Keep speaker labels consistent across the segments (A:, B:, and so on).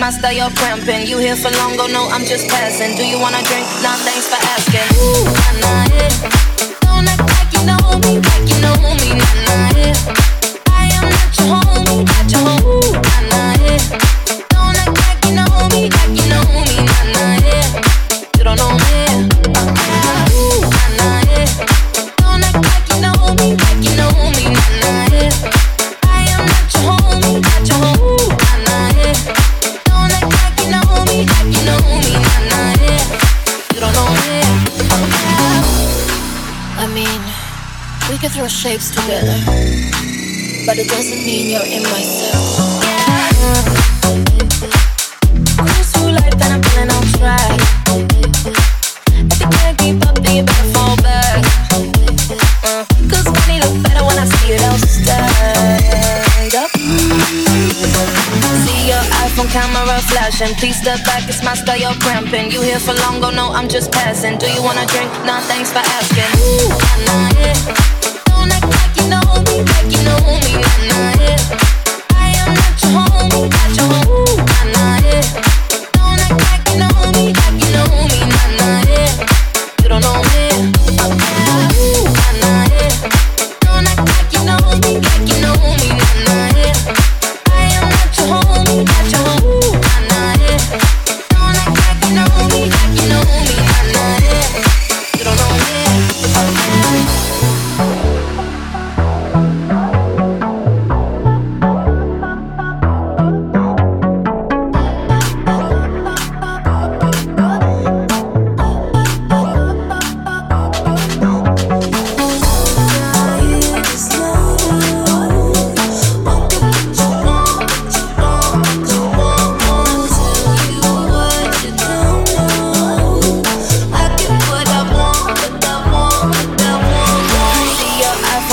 A: My style, you're cramping. You
B: shapes together, but it doesn't mean you're in my
A: and I'm on. If you can't keep up, then you better fall back. Uh, when I see up. See your iPhone camera flashing. Please step back, it's my style, you're cramping. You here for long, go no, I'm just passing. Do you wanna drink? Nah, thanks for asking. Ooh, nah, nah, yeah. I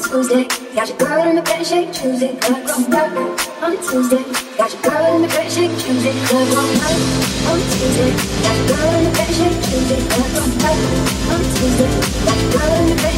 C: Tuesday. Got your girl in the bed, shake, choose it. Club going hard on a Tuesday. Got your girl in the bed, shake, choose it. Club going hard on a Tuesday. Got your girl in the bed, shake, choose it. Club going hard on a Tuesday. Got your girl in the bed,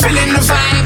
D: feeling the vibe?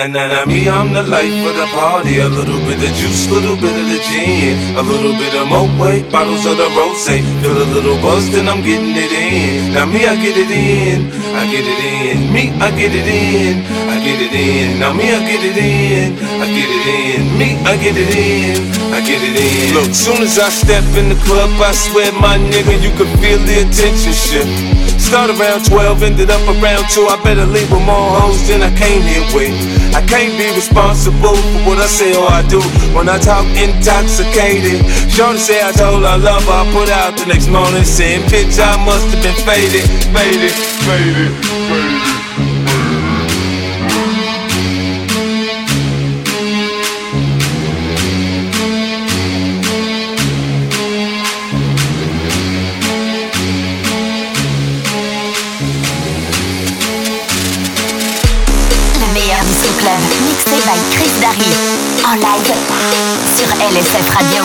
E: Na na na me, I'm the life of the party. A little bit of juice, a little bit of the gin, a little bit of Moet, bottles of the rose. Feel a little buzz, then I'm getting it in. Now me, I get it in, I get it in. Me, I get it in, I get it in. Now me, I get it in, I get it in. Me, I get it in, I get it in. Look, soon as I step in the club, I swear, my nigga, you can feel the attention shift. Start around 12, ended up around 2. I better leave with more hoes than I came here with. I can't be responsible for what I say or I do when I talk intoxicated. Shorty say I told her I love her, I put out the next morning saying, bitch, I must have been faded, faded, faded, faded.
F: DSF Radio.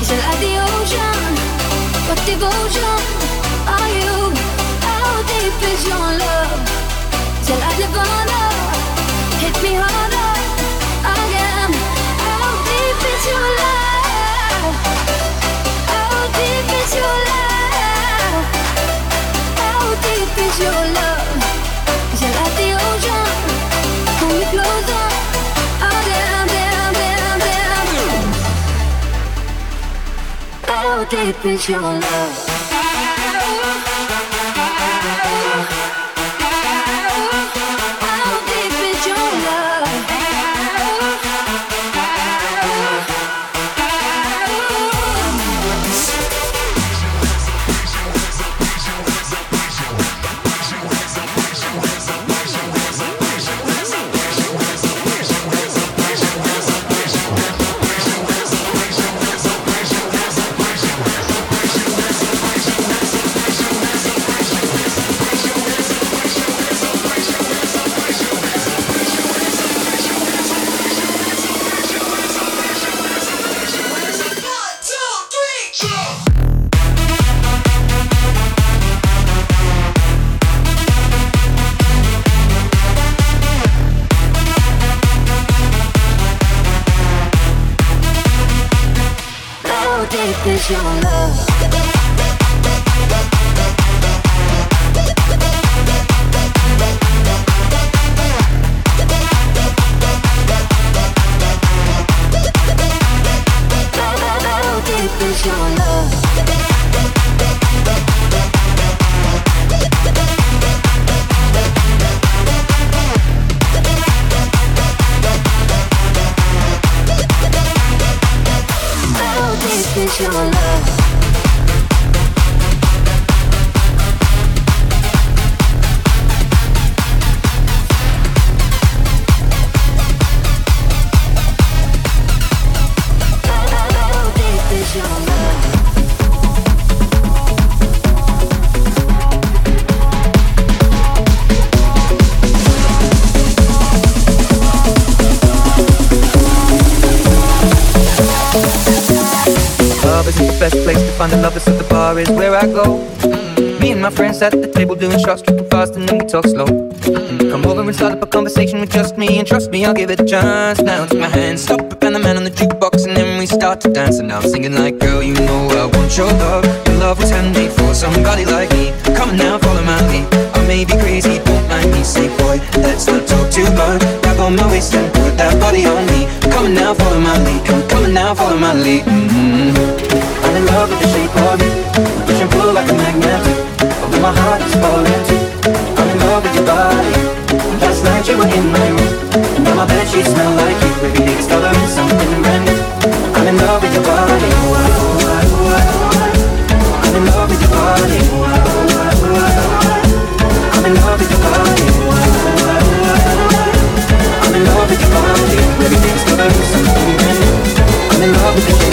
F: Is it like
G: the ocean? What devotion are
H: you? How deep is your love? Is it like Hit me harder again. How deep is your love? deep is your love?
G: At the bar is where I go. Me and my friends at the table doing shots, tripping fast, and then we talk slow. Come over and start up a conversation with just me, and trust me, I'll give it a chance. Now take my hand, stop it, and the man on the jukebox, and then we start to dance. And now I'm singing like, girl, you know I want your love. Your love was handmade for somebody like me. Come now, follow my lead. I may be crazy, don't mind me. Say, boy, let's not talk too much. Grab on my waist and put that body on me. Come now, follow my lead. Come, come now, follow my lead. Mm-hmm. I'm in love with the shape of you. Push and pull like a magnet my heart is falling too. I'm in love with your body. Last night you were in my room, and now my bed sheets smell like you. Every day discovering something brand new. I'm in love with your body. I'm in love with your body. I'm in love with your body. I'm in love with your body. Every day discovering something brand new. I'm in love with the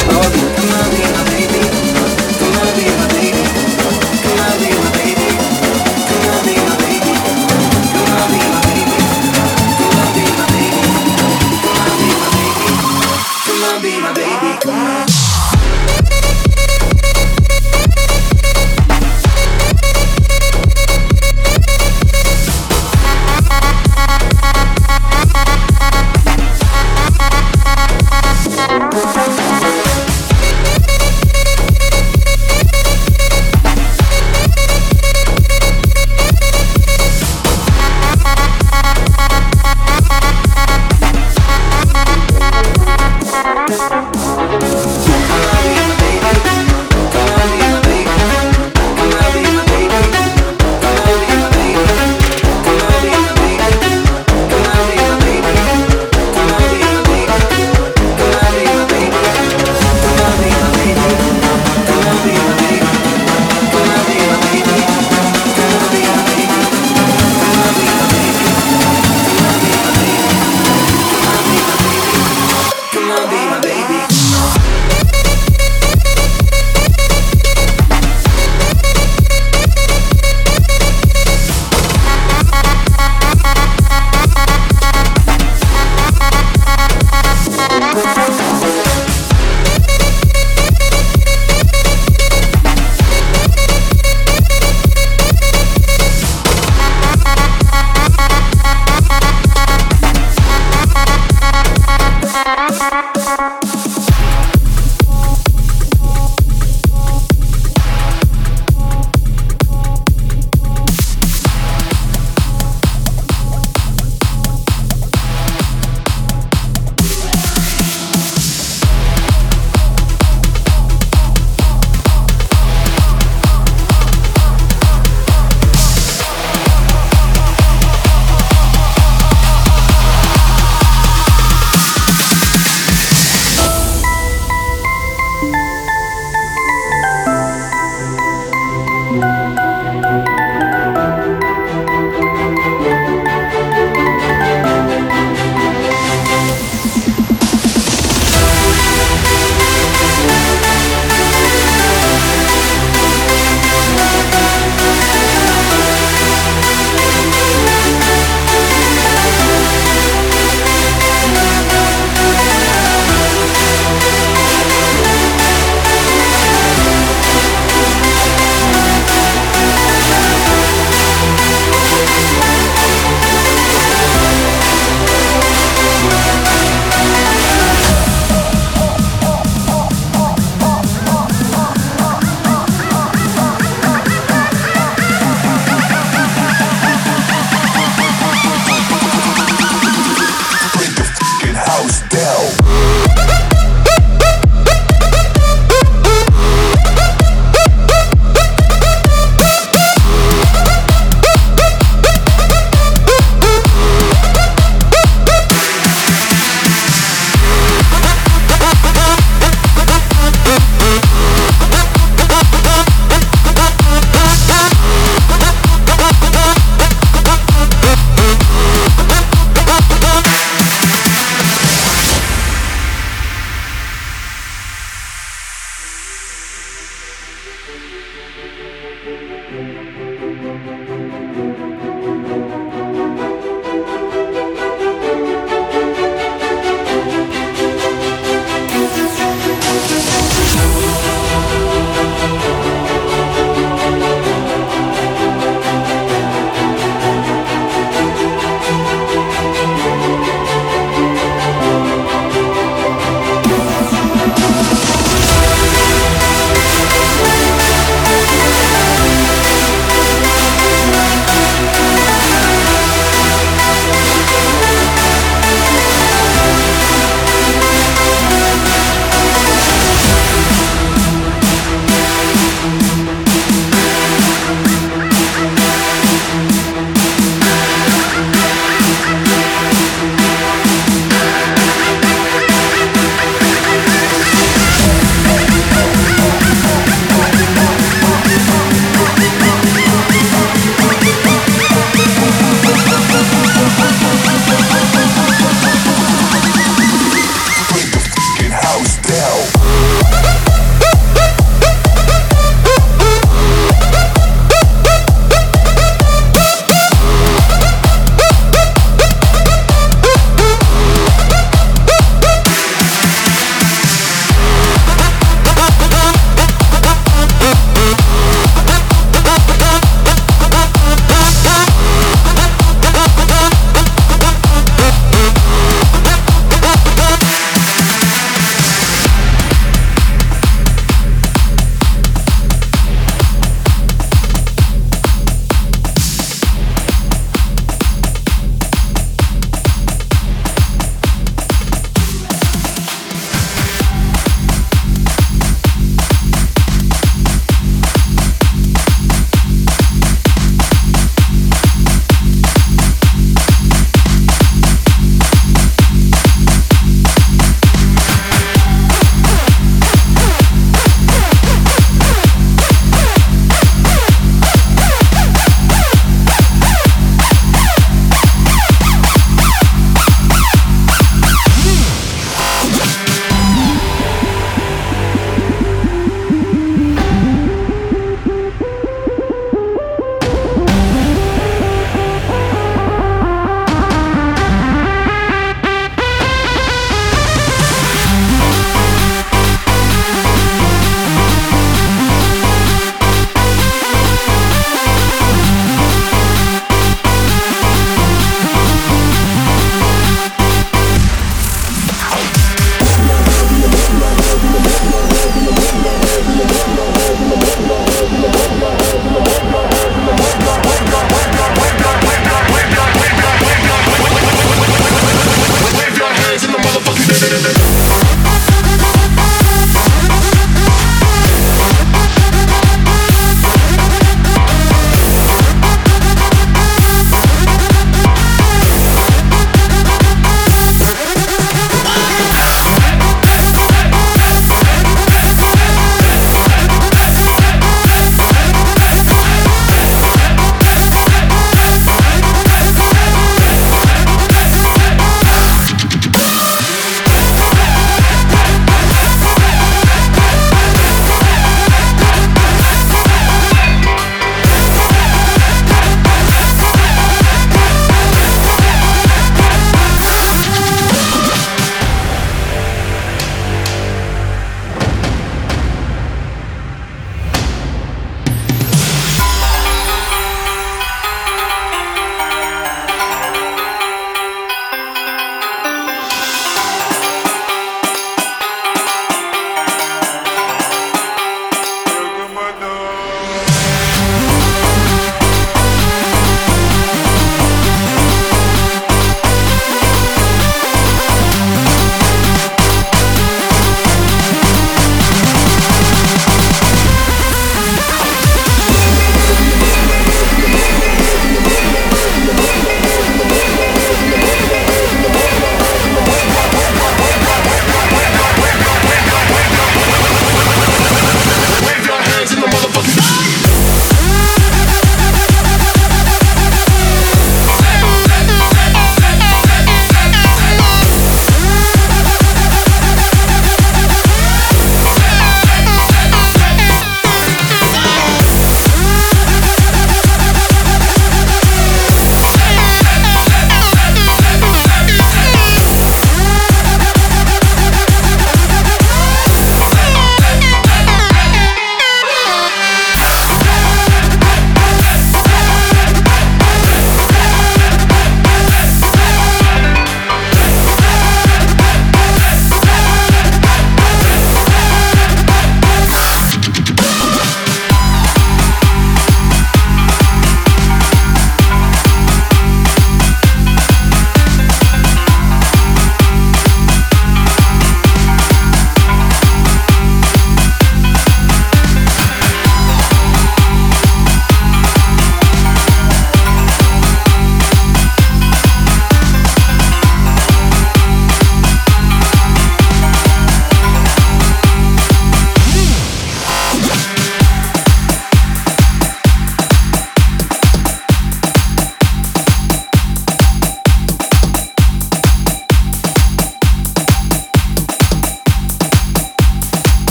I: Bye.